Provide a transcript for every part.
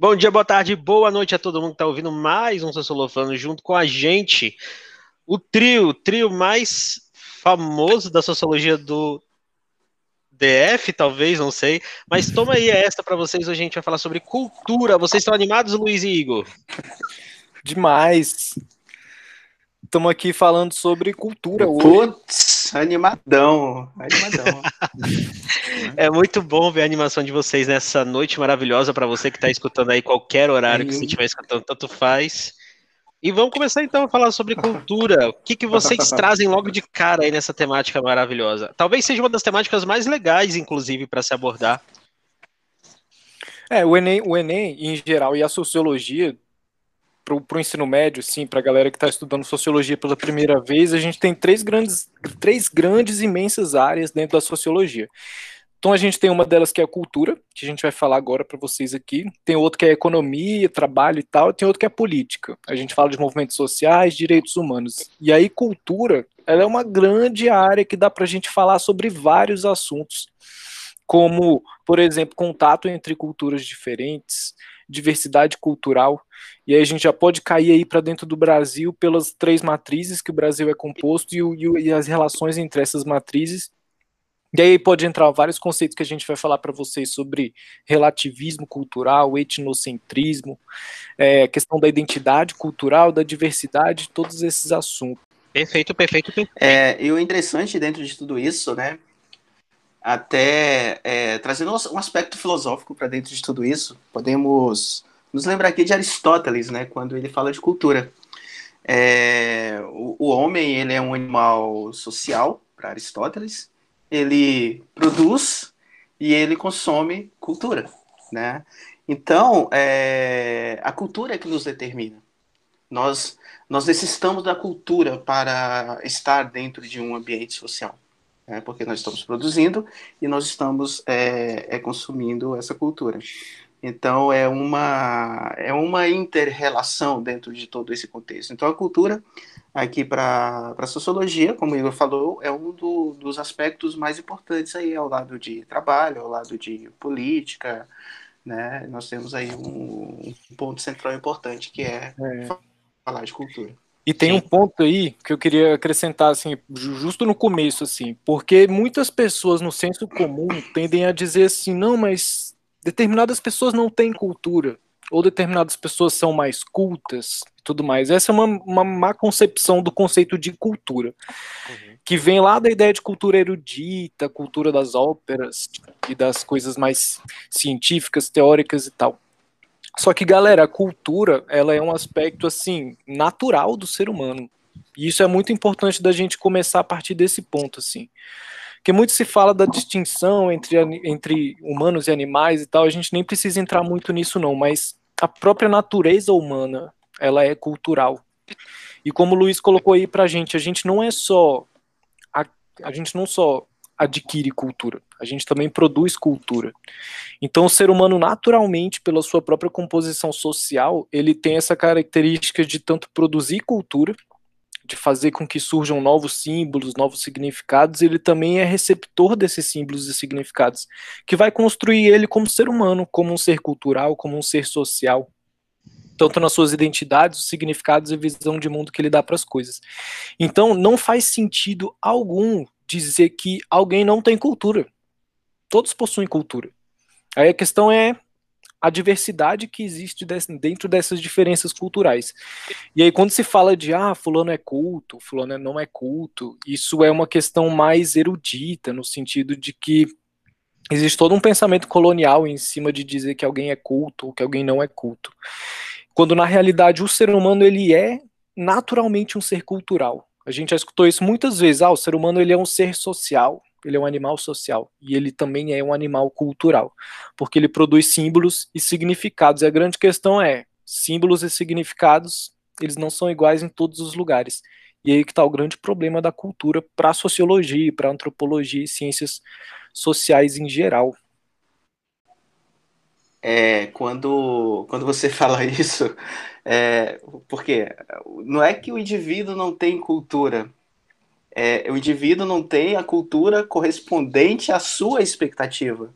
Bom dia, boa tarde, boa noite a todo mundo que está ouvindo mais um Sociolofano junto com a gente. O trio, o trio mais famoso da sociologia do DF, talvez, não sei. Mas toma aí essa para vocês. Hoje a gente vai falar sobre cultura. Vocês estão animados, Luiz e Igor? Demais. Estamos aqui falando sobre cultura hoje. Putz, animadão. Animadão. é muito bom ver a animação de vocês nessa noite maravilhosa para você que está escutando aí qualquer horário que você estiver escutando, tanto faz. E vamos começar então a falar sobre cultura. O que, que vocês trazem logo de cara aí nessa temática maravilhosa? Talvez seja uma das temáticas mais legais, inclusive, para se abordar. É, o Enem, o Enem, em geral, e a sociologia, para o ensino médio, sim, para a galera que está estudando sociologia pela primeira vez, a gente tem três grandes, três grandes, imensas áreas dentro da sociologia. Então a gente tem uma delas que é a cultura, que a gente vai falar agora para vocês aqui. Tem outro que é economia, trabalho e tal. E tem outro que é política. A gente fala de movimentos sociais, direitos humanos. E aí cultura, ela é uma grande área que dá para a gente falar sobre vários assuntos, como, por exemplo, contato entre culturas diferentes, diversidade cultural. E aí a gente já pode cair aí para dentro do Brasil pelas três matrizes que o Brasil é composto e, e as relações entre essas matrizes e aí pode entrar vários conceitos que a gente vai falar para vocês sobre relativismo cultural, etnocentrismo, é, questão da identidade cultural, da diversidade, todos esses assuntos. Perfeito, perfeito. perfeito. É, e o interessante dentro de tudo isso, né, até é, trazendo um aspecto filosófico para dentro de tudo isso, podemos nos lembrar aqui de Aristóteles, né, quando ele fala de cultura. É, o, o homem ele é um animal social para Aristóteles, ele produz e ele consome cultura, né? Então, é, a cultura é que nos determina. Nós, nós necessitamos da cultura para estar dentro de um ambiente social, né? porque nós estamos produzindo e nós estamos é, é consumindo essa cultura. Então, é uma, é uma inter-relação dentro de todo esse contexto. Então, a cultura aqui para a sociologia, como o Igor falou, é um do, dos aspectos mais importantes aí ao lado de trabalho, ao lado de política, né? Nós temos aí um, um ponto central importante que é, é, falar de cultura. E tem Sim. um ponto aí que eu queria acrescentar, assim, justo no começo, assim, porque muitas pessoas no senso comum tendem a dizer assim, não, mas determinadas pessoas não têm cultura ou determinadas pessoas são mais cultas e tudo mais. Essa é uma, uma má concepção do conceito de cultura, uhum. que vem lá da ideia de cultura erudita, cultura das óperas e das coisas mais científicas, teóricas e tal. Só que, galera, a cultura, ela é um aspecto, assim, natural do ser humano. E isso é muito importante da gente começar a partir desse ponto, assim. Porque muito se fala da distinção entre, entre humanos e animais e tal, a gente nem precisa entrar muito nisso não, mas a própria natureza humana, ela é cultural. E como o Luiz colocou aí pra gente, a gente não é só a, a gente não só adquire cultura, a gente também produz cultura. Então o ser humano naturalmente, pela sua própria composição social, ele tem essa característica de tanto produzir cultura, de fazer com que surjam novos símbolos, novos significados, ele também é receptor desses símbolos e significados, que vai construir ele como ser humano, como um ser cultural, como um ser social, tanto nas suas identidades, os significados e visão de mundo que ele dá para as coisas. Então, não faz sentido algum dizer que alguém não tem cultura. Todos possuem cultura. Aí a questão é a diversidade que existe dentro dessas diferenças culturais. E aí, quando se fala de, ah, fulano é culto, fulano não é culto, isso é uma questão mais erudita, no sentido de que existe todo um pensamento colonial em cima de dizer que alguém é culto ou que alguém não é culto. Quando, na realidade, o ser humano, ele é naturalmente um ser cultural. A gente já escutou isso muitas vezes, ah, o ser humano, ele é um ser social, ele é um animal social e ele também é um animal cultural, porque ele produz símbolos e significados. E a grande questão é, símbolos e significados, eles não são iguais em todos os lugares. E aí que está o grande problema da cultura para a sociologia, para a antropologia e ciências sociais em geral. É, quando, quando você fala isso, é, porque não é que o indivíduo não tem cultura, é, o indivíduo não tem a cultura correspondente à sua expectativa.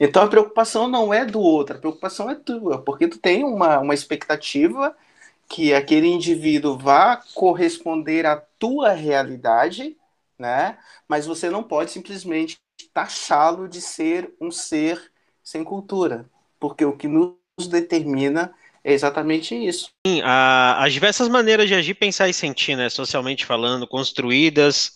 Então a preocupação não é do outro, a preocupação é tua, porque tu tem uma, uma expectativa que aquele indivíduo vá corresponder à tua realidade, né? Mas você não pode simplesmente taxá-lo de ser um ser sem cultura, porque o que nos determina é exatamente isso. Sim, as diversas maneiras de agir, pensar e sentir, né, socialmente falando, construídas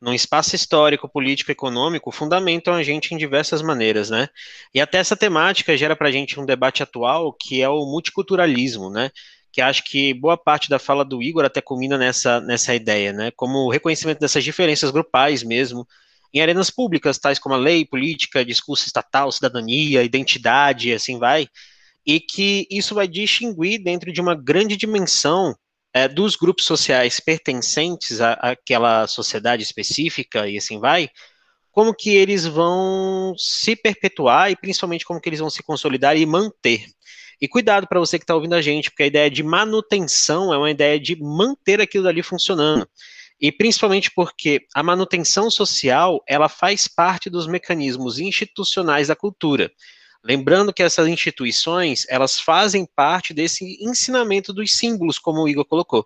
num espaço histórico, político, econômico, fundamentam a gente em diversas maneiras, né? E até essa temática gera para a gente um debate atual que é o multiculturalismo, né? Que acho que boa parte da fala do Igor até culmina nessa, nessa ideia, né? Como o reconhecimento dessas diferenças grupais mesmo, em arenas públicas, tais como a lei, política, discurso estatal, cidadania, identidade, assim vai, e que isso vai distinguir dentro de uma grande dimensão é, dos grupos sociais pertencentes à, àquela sociedade específica e assim vai, como que eles vão se perpetuar e principalmente como que eles vão se consolidar e manter. E cuidado para você que está ouvindo a gente, porque a ideia de manutenção é uma ideia de manter aquilo ali funcionando. E principalmente porque a manutenção social, ela faz parte dos mecanismos institucionais da cultura. Lembrando que essas instituições, elas fazem parte desse ensinamento dos símbolos, como o Igor colocou.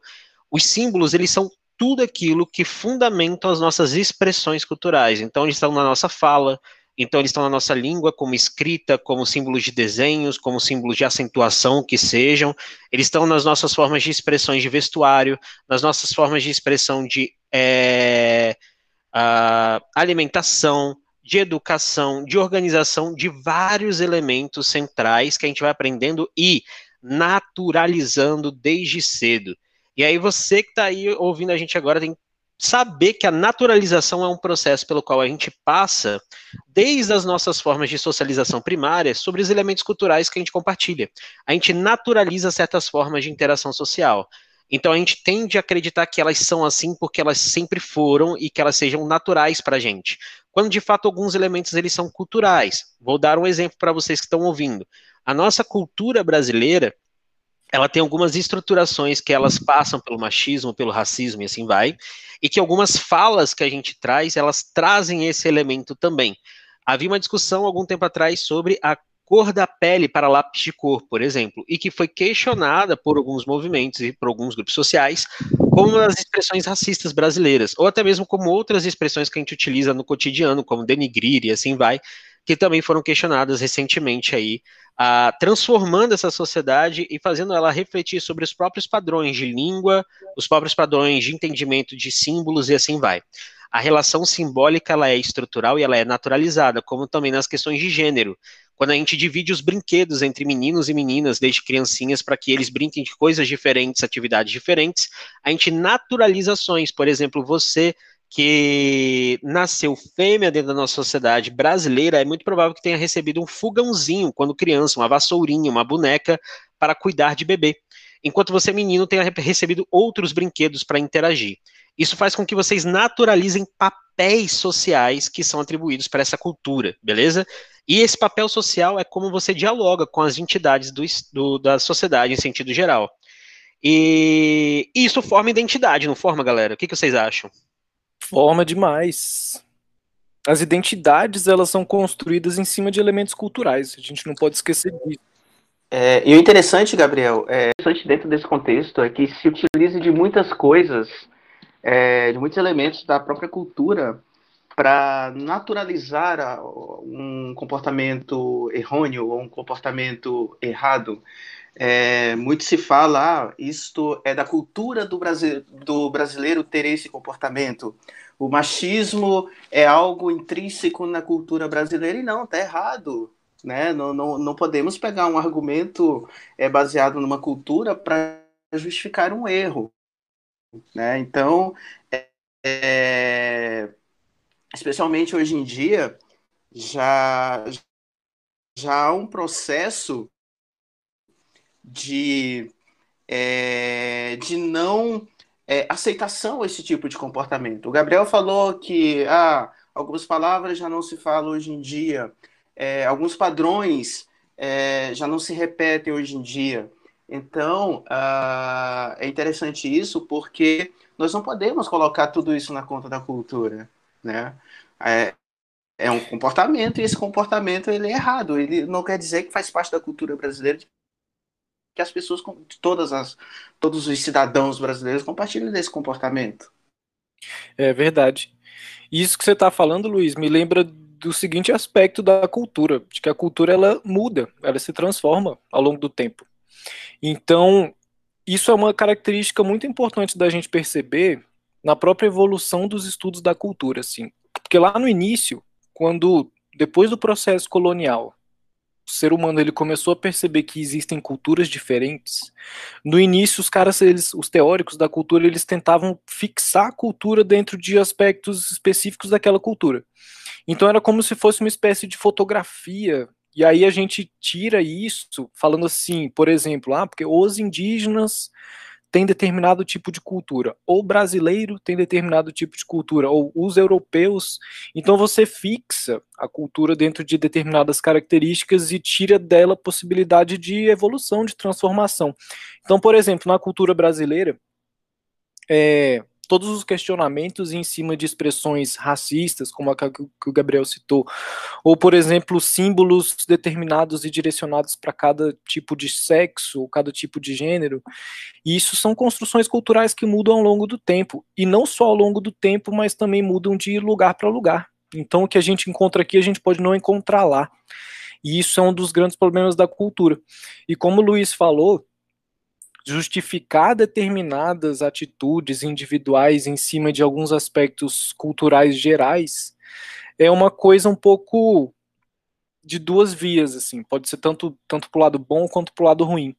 Os símbolos, eles são tudo aquilo que fundamentam as nossas expressões culturais. Então, eles estão na nossa fala, então eles estão na nossa língua como escrita, como símbolos de desenhos, como símbolos de acentuação que sejam. Eles estão nas nossas formas de expressões de vestuário, nas nossas formas de expressão de é, alimentação, de educação, de organização, de vários elementos centrais que a gente vai aprendendo e naturalizando desde cedo. E aí você que está aí ouvindo a gente agora tem saber que a naturalização é um processo pelo qual a gente passa desde as nossas formas de socialização primária sobre os elementos culturais que a gente compartilha. A gente naturaliza certas formas de interação social. Então a gente tende a acreditar que elas são assim porque elas sempre foram e que elas sejam naturais para a gente quando de fato alguns elementos eles são culturais. Vou dar um exemplo para vocês que estão ouvindo. A nossa cultura brasileira, ela tem algumas estruturações que elas passam pelo machismo, pelo racismo e assim vai, e que algumas falas que a gente traz, elas trazem esse elemento também. Havia uma discussão algum tempo atrás sobre a cor da pele para lápis de cor, por exemplo, e que foi questionada por alguns movimentos e por alguns grupos sociais como as expressões racistas brasileiras, ou até mesmo como outras expressões que a gente utiliza no cotidiano, como denigrir e assim vai, que também foram questionadas recentemente aí, a, transformando essa sociedade e fazendo ela refletir sobre os próprios padrões de língua, os próprios padrões de entendimento de símbolos e assim vai a relação simbólica ela é estrutural e ela é naturalizada, como também nas questões de gênero. Quando a gente divide os brinquedos entre meninos e meninas, desde criancinhas, para que eles brinquem de coisas diferentes, atividades diferentes, a gente naturaliza ações. Por exemplo, você que nasceu fêmea dentro da nossa sociedade brasileira, é muito provável que tenha recebido um fogãozinho quando criança, uma vassourinha, uma boneca para cuidar de bebê. Enquanto você, menino, tenha recebido outros brinquedos para interagir. Isso faz com que vocês naturalizem papéis sociais que são atribuídos para essa cultura, beleza? E esse papel social é como você dialoga com as entidades do, do, da sociedade em sentido geral. E isso forma identidade, não forma, galera? O que, que vocês acham? Forma demais. As identidades, elas são construídas em cima de elementos culturais. A gente não pode esquecer disso. É, e o interessante, Gabriel, é interessante dentro desse contexto é que se utiliza de muitas coisas é, de muitos elementos da própria cultura para naturalizar um comportamento errôneo ou um comportamento errado. É, muito se fala, ah, isto é da cultura do, Brasil, do brasileiro ter esse comportamento. O machismo é algo intrínseco na cultura brasileira e não, está errado. Né? Não, não, não podemos pegar um argumento é, baseado numa cultura para justificar um erro. Né? Então, é, é, especialmente hoje em dia, já, já há um processo de, é, de não é, aceitação a esse tipo de comportamento. O Gabriel falou que ah, algumas palavras já não se falam hoje em dia, é, alguns padrões é, já não se repetem hoje em dia. Então, uh, é interessante isso porque nós não podemos colocar tudo isso na conta da cultura, né? É, É um comportamento e esse comportamento ele é errado. Ele não quer dizer que faz parte da cultura brasileira que as pessoas, todas as, todos os cidadãos brasileiros compartilhem desse comportamento. É verdade. Isso que você está falando, Luiz, me lembra do seguinte aspecto da cultura, de que a cultura ela muda, ela se transforma ao longo do tempo. Então, isso é uma característica muito importante da gente perceber na própria evolução dos estudos da cultura, assim. Porque lá no início, quando depois do processo colonial, ser humano ele começou a perceber que existem culturas diferentes. No início, os caras, eles, os teóricos da cultura, eles tentavam fixar a cultura dentro de aspectos específicos daquela cultura. Então era como se fosse uma espécie de fotografia. E aí a gente tira isso falando assim, por exemplo, ah, porque os indígenas tem determinado tipo de cultura, ou brasileiro tem determinado tipo de cultura, ou os europeus. Então você fixa a cultura dentro de determinadas características e tira dela possibilidade de evolução, de transformação. Então, por exemplo, na cultura brasileira, é, todos os questionamentos em cima de expressões racistas, como a que o Gabriel citou, ou, por exemplo, símbolos determinados e direcionados para cada tipo de sexo ou cada tipo de gênero, e isso são construções culturais que mudam ao longo do tempo, e não só ao longo do tempo, mas também mudam de lugar para lugar. Então, o que a gente encontra aqui, a gente pode não encontrar lá. E isso é um dos grandes problemas da cultura. E como o Luiz falou, justificar determinadas atitudes individuais em cima de alguns aspectos culturais gerais é uma coisa um pouco de duas vias, assim, pode ser tanto, tanto para o lado bom quanto para o lado ruim.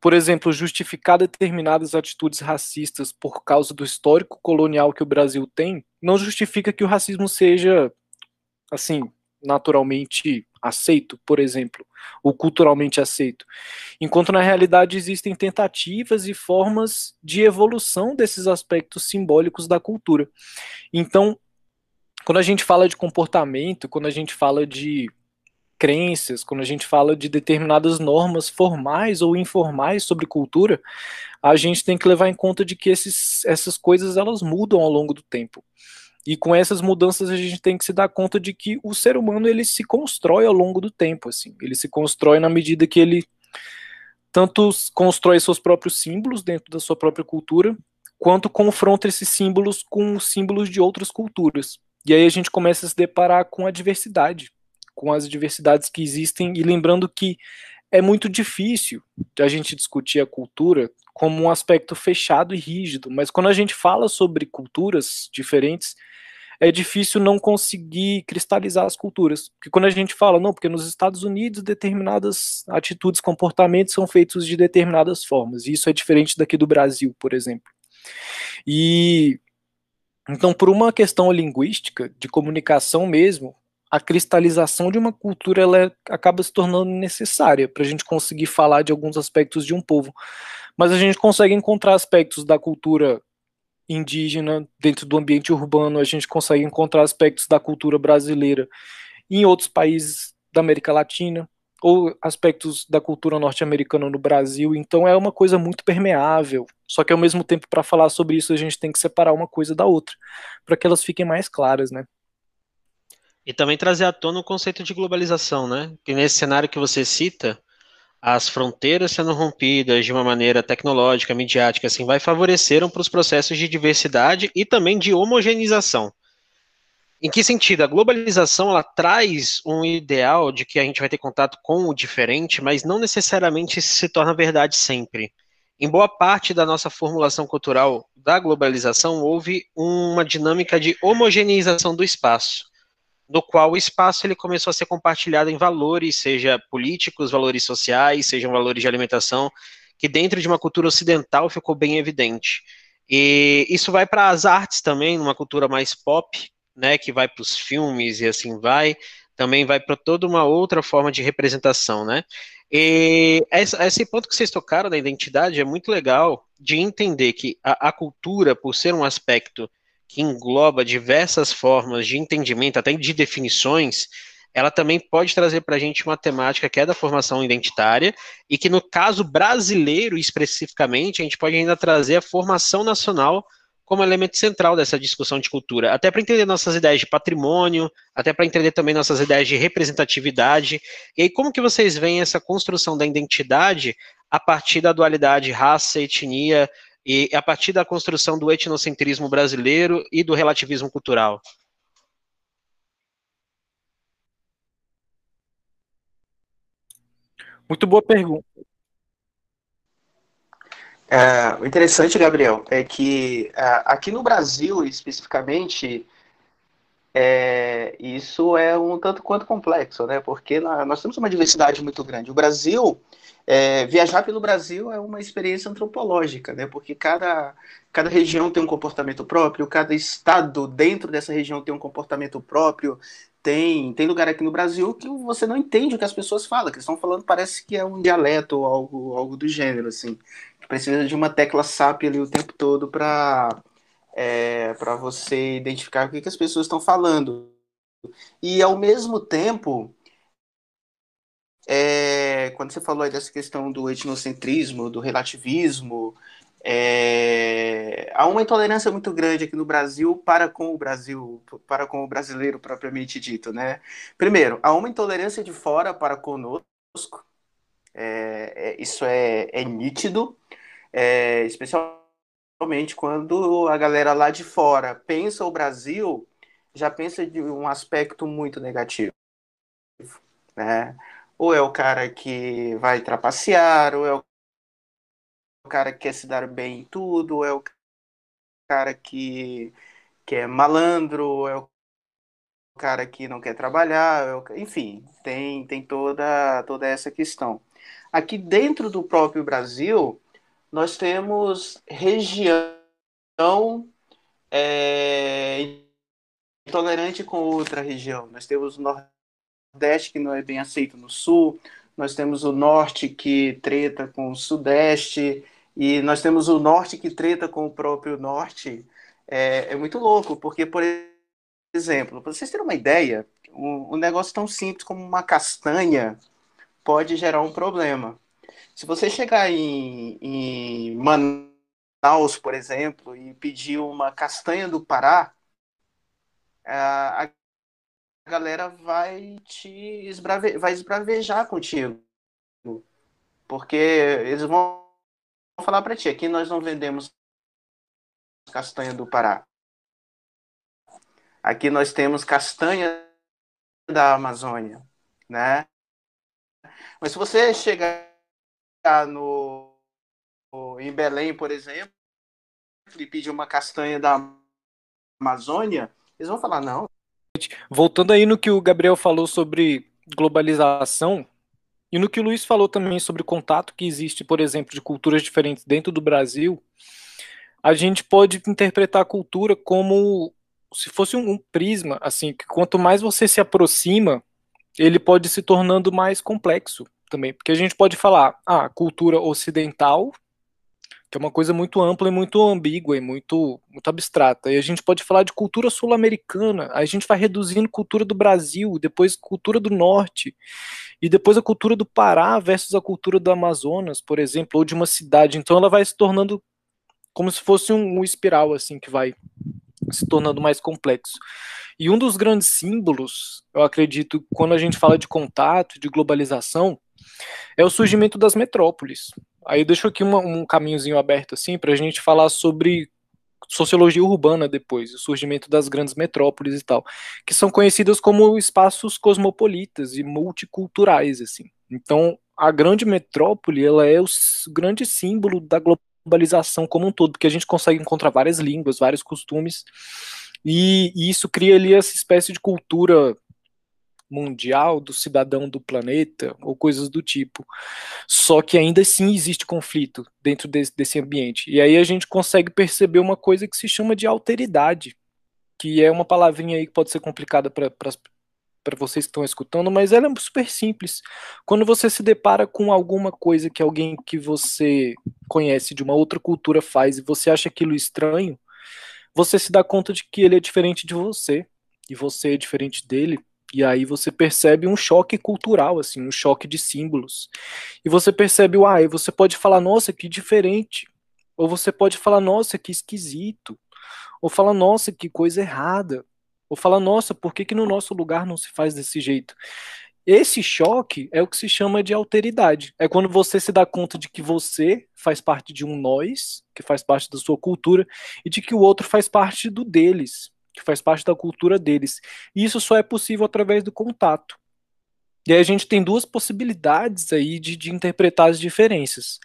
Por exemplo, justificar determinadas atitudes racistas por causa do histórico colonial que o Brasil tem, não justifica que o racismo seja, assim, naturalmente aceito, por exemplo, ou culturalmente aceito. Enquanto na realidade existem tentativas e formas de evolução desses aspectos simbólicos da cultura. Então, quando a gente fala de comportamento, quando a gente fala de crenças, quando a gente fala de determinadas normas formais ou informais sobre cultura, a gente tem que levar em conta de que esses, essas coisas elas mudam ao longo do tempo. E com essas mudanças a gente tem que se dar conta de que o ser humano ele se constrói ao longo do tempo, assim. Ele se constrói na medida que ele tanto constrói seus próprios símbolos dentro da sua própria cultura, quanto confronta esses símbolos com símbolos de outras culturas. E aí a gente começa a se deparar com a diversidade, com as diversidades que existem e lembrando que é muito difícil a gente discutir a cultura como um aspecto fechado e rígido, mas quando a gente fala sobre culturas diferentes, é difícil não conseguir cristalizar as culturas. Porque quando a gente fala, não, porque nos Estados Unidos determinadas atitudes, comportamentos são feitos de determinadas formas, e isso é diferente daqui do Brasil, por exemplo. E então, por uma questão linguística, de comunicação mesmo, a cristalização de uma cultura ela é, acaba se tornando necessária para a gente conseguir falar de alguns aspectos de um povo. Mas a gente consegue encontrar aspectos da cultura indígena dentro do ambiente urbano, a gente consegue encontrar aspectos da cultura brasileira em outros países da América Latina, ou aspectos da cultura norte-americana no Brasil. Então é uma coisa muito permeável. Só que ao mesmo tempo, para falar sobre isso, a gente tem que separar uma coisa da outra, para que elas fiquem mais claras, né? E também trazer à tona o conceito de globalização, né? Que nesse cenário que você cita, as fronteiras sendo rompidas de uma maneira tecnológica, midiática, assim, vai favorecer para os processos de diversidade e também de homogeneização. Em que sentido? A globalização ela traz um ideal de que a gente vai ter contato com o diferente, mas não necessariamente isso se torna verdade sempre. Em boa parte da nossa formulação cultural da globalização, houve uma dinâmica de homogeneização do espaço no qual o espaço ele começou a ser compartilhado em valores, seja políticos, valores sociais, sejam valores de alimentação, que dentro de uma cultura ocidental ficou bem evidente. E isso vai para as artes também, numa cultura mais pop, né, que vai para os filmes e assim vai, também vai para toda uma outra forma de representação, né? E esse ponto que vocês tocaram da identidade é muito legal de entender que a, a cultura, por ser um aspecto que engloba diversas formas de entendimento, até de definições, ela também pode trazer para a gente uma temática que é da formação identitária, e que no caso brasileiro especificamente, a gente pode ainda trazer a formação nacional como elemento central dessa discussão de cultura, até para entender nossas ideias de patrimônio, até para entender também nossas ideias de representatividade. E aí, como que vocês veem essa construção da identidade a partir da dualidade raça, etnia, e a partir da construção do etnocentrismo brasileiro e do relativismo cultural? Muito boa pergunta. É, o interessante, Gabriel, é que é, aqui no Brasil, especificamente, é, isso é um tanto quanto complexo, né? Porque nós temos uma diversidade muito grande. O Brasil, é, viajar pelo Brasil é uma experiência antropológica, né? Porque cada, cada região tem um comportamento próprio, cada estado dentro dessa região tem um comportamento próprio. Tem, tem lugar aqui no Brasil que você não entende o que as pessoas falam, que estão falando parece que é um dialeto ou algo, algo do gênero, assim precisa de uma tecla SAP ali o tempo todo para é, para você identificar o que, que as pessoas estão falando. E ao mesmo tempo, é, quando você falou aí dessa questão do etnocentrismo, do relativismo, é, há uma intolerância muito grande aqui no Brasil para com o Brasil, para com o brasileiro propriamente dito, né? Primeiro, há uma intolerância de fora para conosco, é, é, isso é, é nítido, é, especialmente quando a galera lá de fora pensa o Brasil, já pensa de um aspecto muito negativo. Né? Ou é o cara que vai trapacear, ou é o cara que quer se dar bem em tudo, ou é o cara que, que é malandro, ou é o cara que não quer trabalhar, é o, enfim, tem, tem toda, toda essa questão. Aqui dentro do próprio Brasil, nós temos região é, intolerante com outra região. Nós temos o Nordeste que não é bem aceito no Sul, nós temos o Norte que treta com o Sudeste, e nós temos o Norte que treta com o próprio Norte. É, é muito louco, porque, por exemplo, para vocês terem uma ideia, um, um negócio tão simples como uma castanha pode gerar um problema. Se você chegar em, em Manaus, por exemplo, e pedir uma castanha do Pará, a, galera vai te esbrave, vai esbravejar contigo. Porque eles vão falar para ti, aqui nós não vendemos castanha do Pará. Aqui nós temos castanha da Amazônia, né? Mas se você chegar no, em Belém, por exemplo, e pedir uma castanha da Amazônia, eles vão falar, não. Voltando aí no que o Gabriel falou sobre globalização, e no que o Luiz falou também sobre o contato que existe, por exemplo, de culturas diferentes dentro do Brasil, a gente pode interpretar a cultura como se fosse um, prisma, assim, que quanto mais você se aproxima, ele pode se tornando mais complexo também, porque a gente pode falar, ah, cultura ocidental, que é uma coisa muito ampla e muito ambígua e muito, muito abstrata. E a gente pode falar de cultura sul-americana, a gente vai reduzindo cultura do Brasil, depois cultura do norte, e depois a cultura do Pará versus a cultura do Amazonas, por exemplo, ou de uma cidade. Então ela vai se tornando como se fosse um, um espiral assim que vai se tornando mais complexo. E um dos grandes símbolos, eu acredito, quando a gente fala de contato, de globalização, é o surgimento das metrópoles. Aí eu deixo aqui uma, um caminhozinho aberto assim para a gente falar sobre sociologia urbana depois, o surgimento das grandes metrópoles e tal, que são conhecidas como espaços cosmopolitas e multiculturais assim. Então, a grande metrópole, ela é o grande símbolo da globalização como um todo, porque a gente consegue encontrar várias línguas, vários costumes, e, e isso cria ali essa espécie de cultura mundial do cidadão do planeta ou coisas do tipo. Só que ainda assim existe conflito dentro desse, desse ambiente. E aí a gente consegue perceber uma coisa que se chama de alteridade, que é uma palavrinha aí que pode ser complicada para para vocês que estão escutando, mas ela é super simples. Quando você se depara com alguma coisa que alguém que você conhece de uma outra cultura faz e você acha aquilo estranho, você se dá conta de que ele é diferente de você e você é diferente dele e aí você percebe um choque cultural, assim, um choque de símbolos. E você percebe, uai, você pode falar, nossa, que diferente. Ou você pode falar, nossa, que esquisito. ou fala, nossa, que coisa errada, ou fala, nossa, por que, que no nosso lugar não se faz desse jeito? Esse choque é o que se chama de alteridade. É quando você se dá conta de que você faz parte de um nós, que faz parte da sua cultura, e de que o outro faz parte do deles, que faz parte da cultura deles. E isso só é possível através do contato. E aí a gente tem duas possibilidades aí de, de interpretar as diferenças.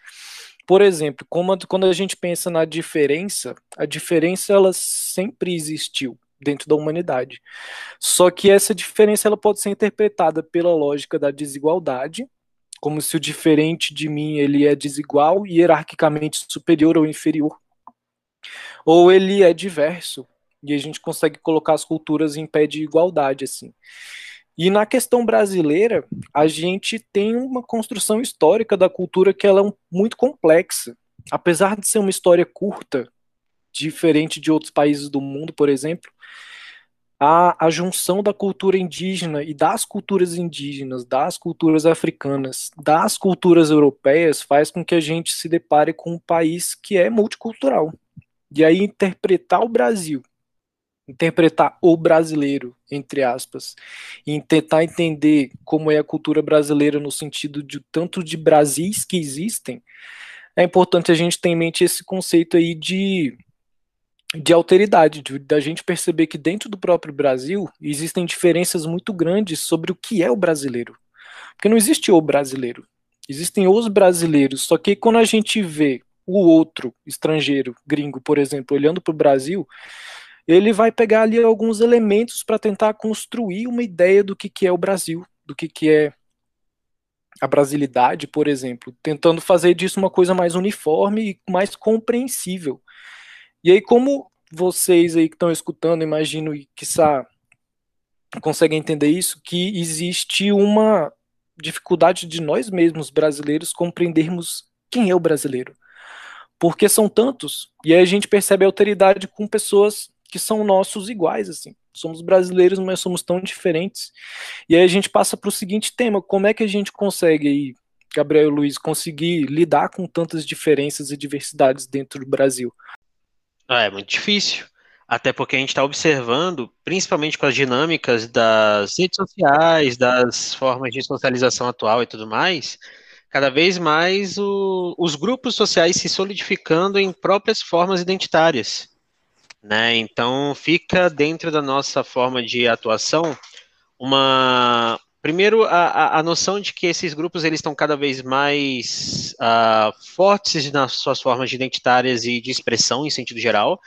Por exemplo, como, quando a gente pensa na diferença, a diferença ela sempre existiu dentro da humanidade. Só que essa diferença ela pode ser interpretada pela lógica da desigualdade, como se o diferente de mim ele é desigual e hierarquicamente superior ou inferior, ou ele é diverso e a gente consegue colocar as culturas em pé de igualdade assim. E na questão brasileira, a gente tem uma construção histórica da cultura que ela é muito complexa. Apesar de ser uma história curta, diferente de outros países do mundo, por exemplo, a, a junção da cultura indígena e das culturas indígenas, das culturas africanas, das culturas europeias, faz com que a gente se depare com um país que é multicultural. E aí interpretar o Brasil interpretar o brasileiro, entre aspas, e tentar entender como é a cultura brasileira no sentido de tanto de Brasis que existem, é importante a gente ter em mente esse conceito aí de, de alteridade, de, da gente perceber que dentro do próprio Brasil existem diferenças muito grandes sobre o que é o brasileiro. Porque não existe o brasileiro, existem os brasileiros, só que quando a gente vê o outro estrangeiro, gringo, por exemplo, olhando para o Brasil, ele vai pegar ali alguns elementos para tentar construir uma ideia do que, que é o Brasil, do que, que é a brasilidade, por exemplo, tentando fazer disso uma coisa mais uniforme e mais compreensível. E aí, como vocês aí que estão escutando, imagino e que conseguem entender isso, que existe uma dificuldade de nós mesmos brasileiros compreendermos quem é o brasileiro. Porque são tantos, e aí a gente percebe a alteridade com pessoas que são nossos iguais, assim. Somos brasileiros, mas somos tão diferentes. E aí a gente passa para o seguinte tema: como é que a gente consegue aí, Gabriel e Luiz, conseguir lidar com tantas diferenças e diversidades dentro do Brasil? Ah, é muito difícil. Até porque a gente está observando, principalmente com as dinâmicas das redes sociais, das formas de socialização atual e tudo mais, cada vez mais o, os grupos sociais se solidificando em próprias formas identitárias. Né? Então fica dentro da nossa forma de atuação uma primeiro a, a noção de que esses grupos eles estão cada vez mais uh, fortes nas suas formas identitárias e de expressão em sentido geral,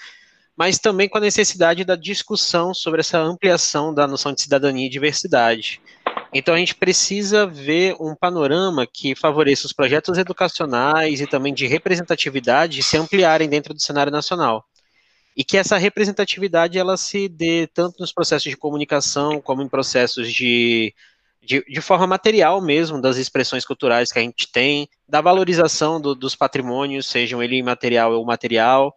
mas também com a necessidade da discussão sobre essa ampliação da noção de cidadania e diversidade. Então a gente precisa ver um panorama que favoreça os projetos educacionais e também de representatividade se ampliarem dentro do cenário nacional e que essa representatividade ela se dê tanto nos processos de comunicação como em processos de, de, de forma material mesmo das expressões culturais que a gente tem, da valorização do, dos patrimônios, sejam ele imaterial ou material,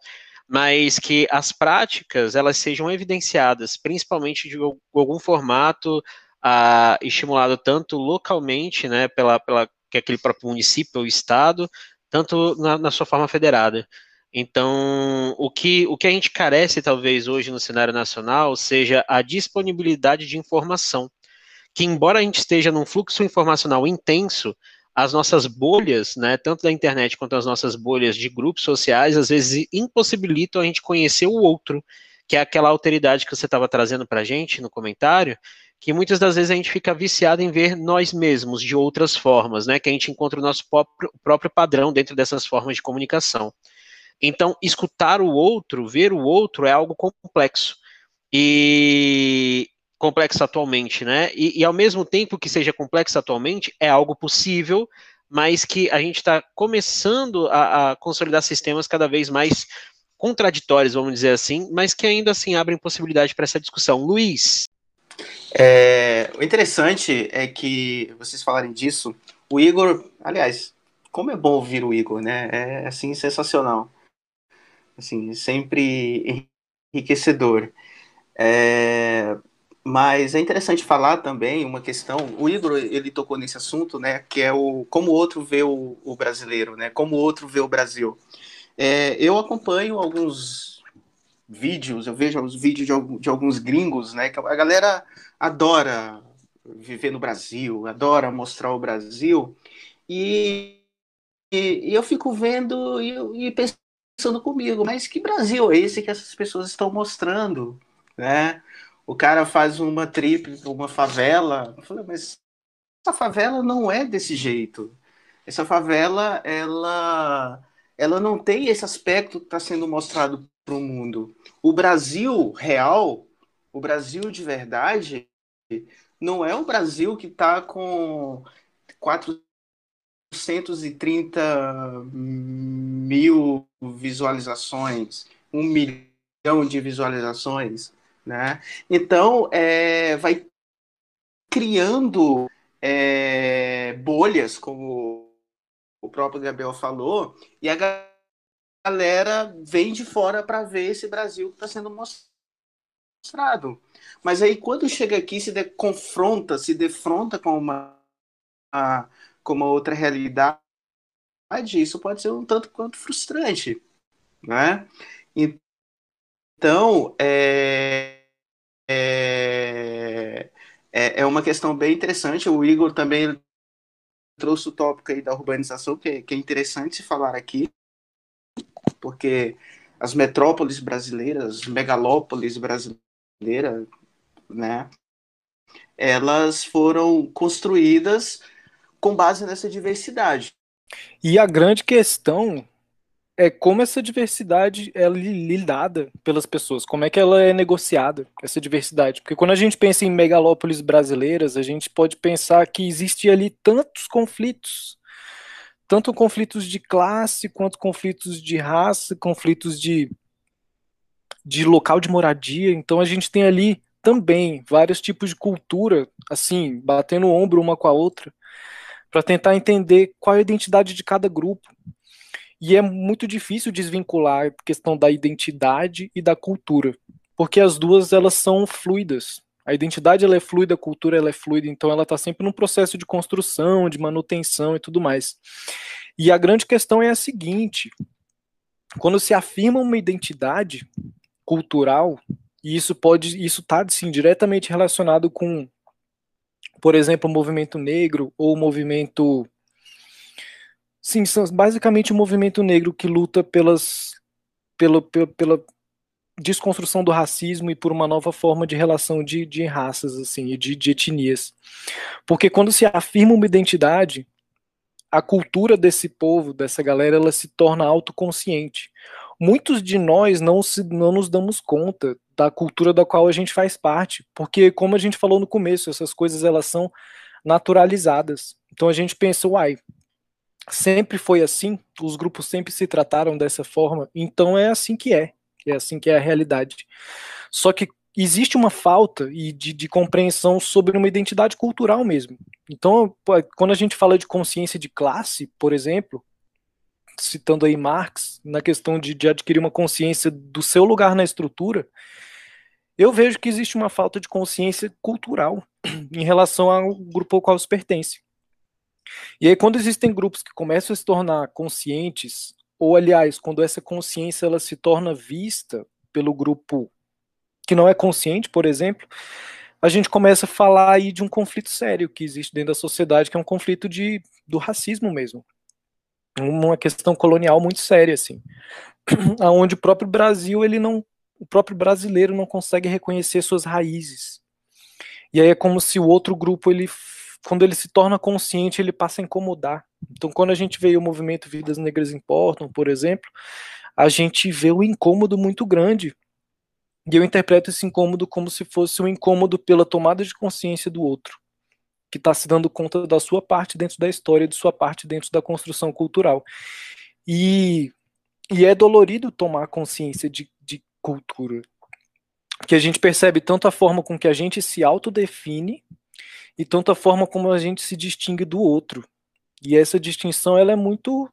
mas que as práticas elas sejam evidenciadas, principalmente de algum formato ah, estimulado tanto localmente, né, pela, pela que aquele próprio município ou estado, tanto na, na sua forma federada. Então, o que, o que a gente carece, talvez, hoje no cenário nacional seja a disponibilidade de informação. Que, embora a gente esteja num fluxo informacional intenso, as nossas bolhas, né, tanto da internet quanto as nossas bolhas de grupos sociais, às vezes impossibilitam a gente conhecer o outro, que é aquela alteridade que você estava trazendo para a gente no comentário, que muitas das vezes a gente fica viciado em ver nós mesmos de outras formas, né, que a gente encontra o nosso próprio, próprio padrão dentro dessas formas de comunicação. Então, escutar o outro, ver o outro é algo complexo. E complexo atualmente, né? E, e ao mesmo tempo que seja complexo atualmente, é algo possível, mas que a gente está começando a, a, consolidar sistemas cada vez mais contraditórios, vamos dizer assim, mas que ainda assim abrem possibilidade para essa discussão. Luiz. É, o interessante é que vocês falarem disso, o Igor, aliás, como é bom ouvir o Igor, né? É assim sensacional assim, sempre enriquecedor. É, mas é interessante falar também uma questão. O Igor ele tocou nesse assunto, né? Que é o como o outro vê o, o brasileiro, né? Como o outro vê o Brasil. É, eu acompanho alguns vídeos, eu vejo os vídeos de, de alguns gringos, né? Que a galera adora viver no Brasil, adora mostrar o Brasil. E, e, e eu fico vendo e, e, pensando comigo, mas que Brasil é esse que essas pessoas estão mostrando, né? O cara faz uma trip, uma favela. Eu falei, mas essa favela não é desse jeito. Essa favela, ela, ela não tem esse aspecto que está sendo mostrado para o mundo. O Brasil real, o Brasil de verdade, não é um Brasil que está com 430 mil visualizações, um milhão de visualizações, né? Então, é, vai criando é, bolhas, como o próprio Gabriel falou, e a galera vem de fora para ver esse Brasil que está sendo mostrado. Mas aí quando chega aqui, se de, confronta, se defronta com uma, com uma outra realidade, isso pode ser um tanto quanto frustrante, né? Então, é, é, é, é uma questão bem interessante. O Igor também trouxe o tópico aí da urbanização, que, que é interessante se falar aqui, porque as metrópoles brasileiras, megalópolis brasileiras, né, elas foram construídas com base nessa diversidade. E a grande questão é como essa diversidade é lidada pelas pessoas, como é que ela é negociada, essa diversidade. Porque quando a gente pensa em megalópolis brasileiras, a gente pode pensar que existe ali tantos conflitos, tanto conflitos de classe, quanto conflitos de raça, conflitos de, de local de moradia. Então a gente tem ali também vários tipos de cultura, assim, batendo o ombro uma com a outra, para tentar entender qual é a identidade de cada grupo. E é muito difícil desvincular a questão da identidade e da cultura, porque as duas elas são fluidas. A identidade ela é fluida, a cultura ela é fluida, então ela está sempre num processo de construção, de manutenção e tudo mais. E a grande questão é a seguinte: quando se afirma uma identidade cultural, e isso pode, isso está diretamente relacionado com, por exemplo, o movimento negro ou o movimento Sim, são basicamente o movimento negro que luta pelas, pela, pela, pela, desconstrução do racismo e por uma nova forma de relação de, de raças assim, e de, de etnias. Porque quando se afirma uma identidade, a cultura desse povo, dessa galera, ela se torna autoconsciente. Muitos de nós não, se, não nos damos conta da cultura da qual a gente faz parte, porque como a gente falou no começo, essas coisas elas são naturalizadas. Então a gente pensa, uai, sempre foi assim, os grupos sempre se trataram dessa forma, então é assim que é, é assim que é a realidade. Só que existe uma falta de, de compreensão sobre uma identidade cultural mesmo. Então, quando a gente fala de consciência de classe, por exemplo, citando aí Marx, na questão de, de adquirir uma consciência do seu lugar na estrutura, eu vejo que existe uma falta de consciência cultural em relação ao grupo ao qual se pertence. E aí, quando existem grupos que começam a se tornar conscientes, ou aliás, quando essa consciência ela se torna vista pelo grupo que não é consciente, por exemplo, a gente começa a falar aí de um conflito sério que existe dentro da sociedade, que é um conflito de, do racismo mesmo. Uma questão colonial muito séria, assim. Onde o próprio Brasil, ele não. O próprio brasileiro não consegue reconhecer suas raízes. E aí é como se o outro grupo ele quando ele se torna consciente, ele passa a incomodar. Então, quando a gente vê o movimento Vidas Negras Importam, por exemplo, a gente vê um incômodo muito grande. E eu interpreto esse incômodo como se fosse um incômodo pela tomada de consciência do outro, que está se dando conta da sua parte dentro da história, de sua parte dentro da construção cultural. E, e é dolorido tomar consciência de, de cultura, que a gente percebe tanto a forma com que a gente se autodefine e tanto a forma como a gente se distingue do outro. E essa distinção ela é muito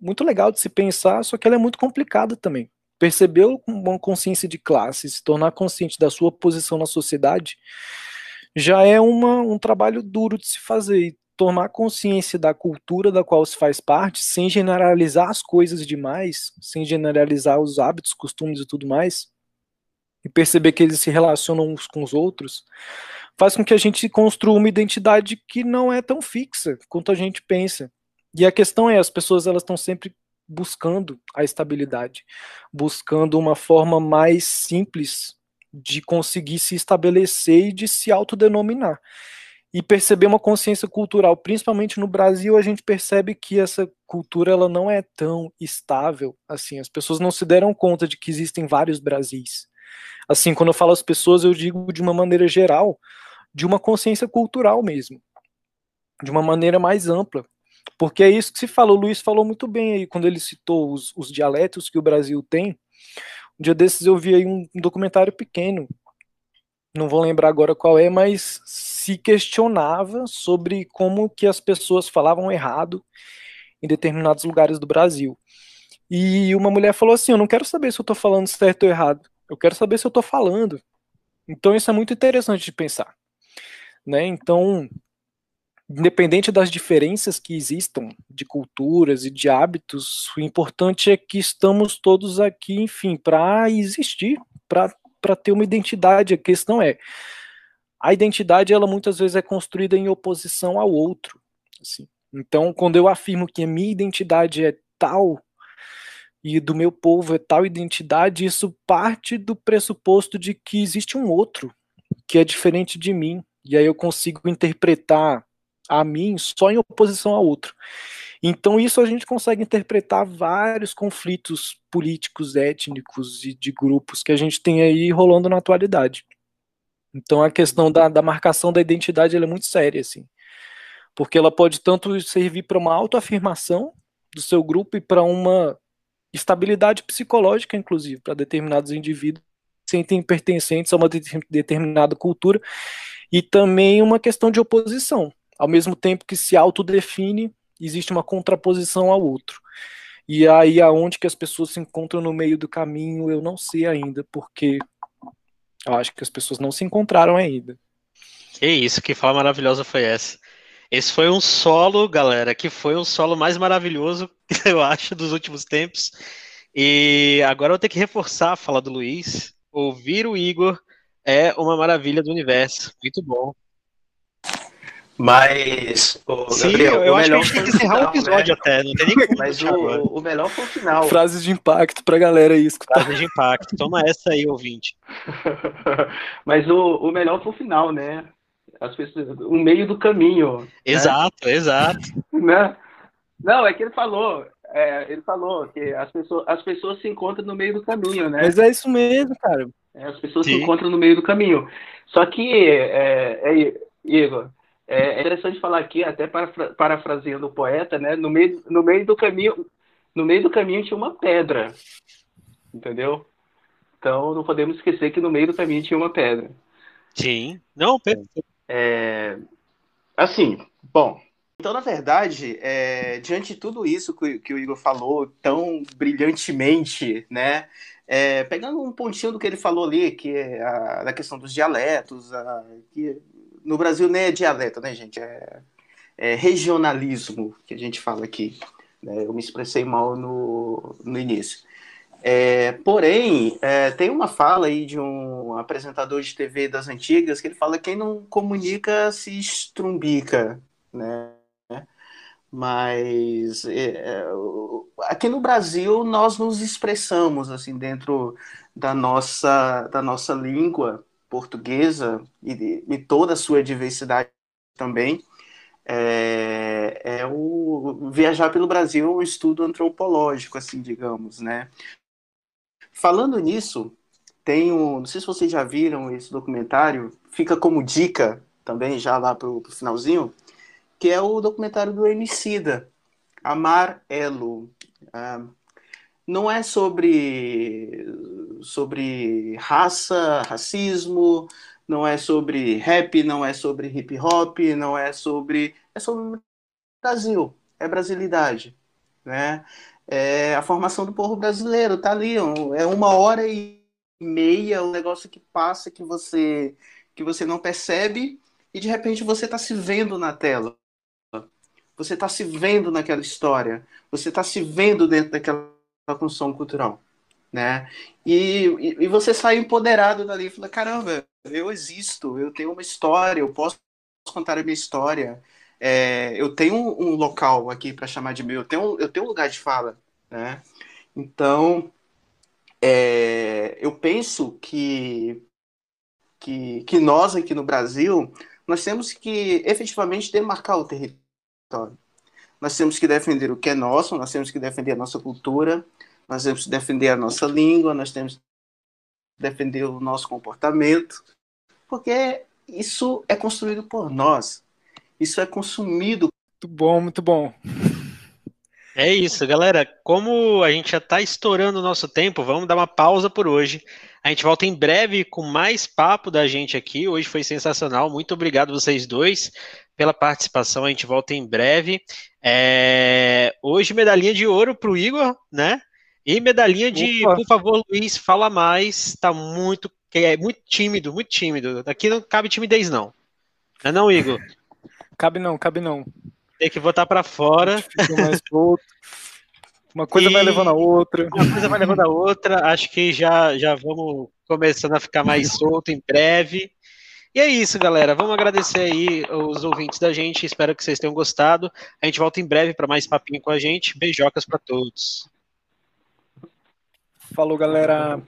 muito legal de se pensar, só que ela é muito complicada também. Perceber uma consciência de classe, se tornar consciente da sua posição na sociedade, já é uma, um trabalho duro de se fazer. E tomar consciência da cultura da qual se faz parte, sem generalizar as coisas demais, sem generalizar os hábitos, costumes e tudo mais, e perceber que eles se relacionam uns com os outros, faz com que a gente construa uma identidade que não é tão fixa quanto a gente pensa. E a questão é, as pessoas elas estão sempre buscando a estabilidade, buscando uma forma mais simples de conseguir se estabelecer e de se autodenominar. E perceber uma consciência cultural, principalmente no Brasil, a gente percebe que essa cultura ela não é tão estável assim. As pessoas não se deram conta de que existem vários Brasis. Assim, quando eu falo as pessoas, eu digo de uma maneira geral, de uma consciência cultural mesmo, de uma maneira mais ampla. Porque é isso que se falou, o Luiz falou muito bem aí, quando ele citou os, os dialetos que o Brasil tem. Um dia desses eu vi aí um, um documentário pequeno, não vou lembrar agora qual é, mas se questionava sobre como que as pessoas falavam errado em determinados lugares do Brasil. E uma mulher falou assim: Eu não quero saber se eu estou falando certo ou errado, eu quero saber se eu estou falando. Então isso é muito interessante de pensar. Né? Então, independente das diferenças que existam de culturas e de hábitos, o importante é que estamos todos aqui, enfim, para existir, para ter uma identidade. A questão é, a identidade, ela muitas vezes é construída em oposição ao outro. Assim. Então, quando eu afirmo que a minha identidade é tal e do meu povo é tal identidade, isso parte do pressuposto de que existe um outro que é diferente de mim. E aí eu consigo interpretar a mim só em oposição a outro. Então, isso a gente consegue interpretar vários conflitos políticos, étnicos e de grupos que a gente tem aí rolando na atualidade. Então, a questão da, da marcação da identidade é muito séria, assim. Porque ela pode tanto servir para uma autoafirmação do seu grupo e para uma estabilidade psicológica, inclusive, para determinados indivíduos que sentem pertencentes a uma determinada cultura e também uma questão de oposição ao mesmo tempo que se autodefine, existe uma contraposição ao outro. E aí aonde que as pessoas se encontram no meio do caminho, eu não sei ainda, porque eu acho que as pessoas não se encontraram ainda. Que isso, que fala maravilhosa foi essa. Esse foi um solo, galera, que foi um solo mais maravilhoso, eu acho, dos últimos tempos. E agora eu vou ter que reforçar a fala do Luiz. Ouvir o Igor é uma maravilha do universo. Muito bom. Mas, o Sim, Gabriel, eu o acho que a gente tem que encerrar o episódio né? até, não tem nem como Mas o, o, melhor foi o final. Frases de impacto pra galera aí escutar. Frases de impacto, toma essa aí, ouvinte. Mas o, o melhor foi o final, né? As pessoas, o meio do caminho. Né? Exato, né? exato. Né? Não, é que ele falou, é, ele falou que as pessoas, as pessoas se encontram no meio do caminho, né? Mas é isso mesmo, cara. É, as pessoas Sim. se encontram no meio do caminho. Só que, é, é, Igor, é, é interessante falar aqui, até parafraseando o poeta, né? No meio, no meio do caminho, no meio do caminho tinha uma pedra, entendeu? Então não podemos esquecer que no meio do caminho tinha uma pedra. Sim, não, é, assim, bom. Então, na verdade, é, diante de tudo isso que, que, o Igor falou tão brilhantemente, né? É, pegando um pontinho do que ele falou ali, que é a, da questão dos dialetos, a, que no Brasil nem é dialeto, né, gente? É, é regionalismo que a gente fala aqui. Né? Eu me expressei mal no, no início. É, porém, é, tem uma fala aí de um apresentador de TV das antigas que ele fala que quem não comunica se estrumbica, né? Mas é, é aqui no Brasil nós nos expressamos assim dentro da nossa da nossa língua portuguesa e, e toda a sua diversidade também, é, é, o viajar pelo Brasil um estudo antropológico, assim, digamos, né? Falando nisso, tem um, não sei se vocês já viram esse documentário, fica como dica também já lá pro, pro finalzinho, que é o documentário do Emicida, Amar Elo. Ah, não é sobre, sobre raça, racismo, não é sobre rap, não é sobre hip hop, não é sobre. É sobre Brasil, é brasilidade. Né? É a formação do povo brasileiro, tá ali, é uma hora e meia, um negócio que passa que você que você não percebe e de repente você está se vendo na tela. Você está se vendo naquela história. Você está se vendo dentro daquela da construção cultural. Né? E, e, você sai empoderado dali e fala, caramba, eu existo, eu tenho uma história, eu posso contar a minha história, é, eu tenho um, um local aqui para chamar de meu, eu tenho, eu tenho um lugar de fala, né? Então, é, eu penso que, que, que nós aqui no Brasil, nós temos que efetivamente demarcar o território. Nós temos que defender o que é nosso, nós temos que defender a nossa cultura, nós temos que defender a nossa língua, nós temos que defender o nosso comportamento, porque isso é construído por nós. Isso é consumido. Muito bom, muito bom. É isso, galera. Como a gente já está estourando o nosso tempo, vamos dar uma pausa por hoje. A gente volta em breve com mais papo da gente aqui. Hoje foi sensacional. Muito obrigado vocês dois pela participação. A gente volta em breve. É... Hoje, medalhinha de ouro para o Igor, né? E medalhinha de, Opa. por favor, Luiz, fala mais. Tá muito, é muito tímido, muito tímido. Aqui não cabe timidez, não. Não é não, Igor? Cabe não, cabe não. Tem que votar para fora. Uma coisa e... vai levando a outra. Uma coisa vai levando a outra. Acho que já, já vamos começando a ficar mais solto em breve. E é isso, galera. Vamos agradecer aí os ouvintes da gente. Espero que vocês tenham gostado. A gente volta em breve para mais papinho com a gente. Beijocas para todos. Falou, galera.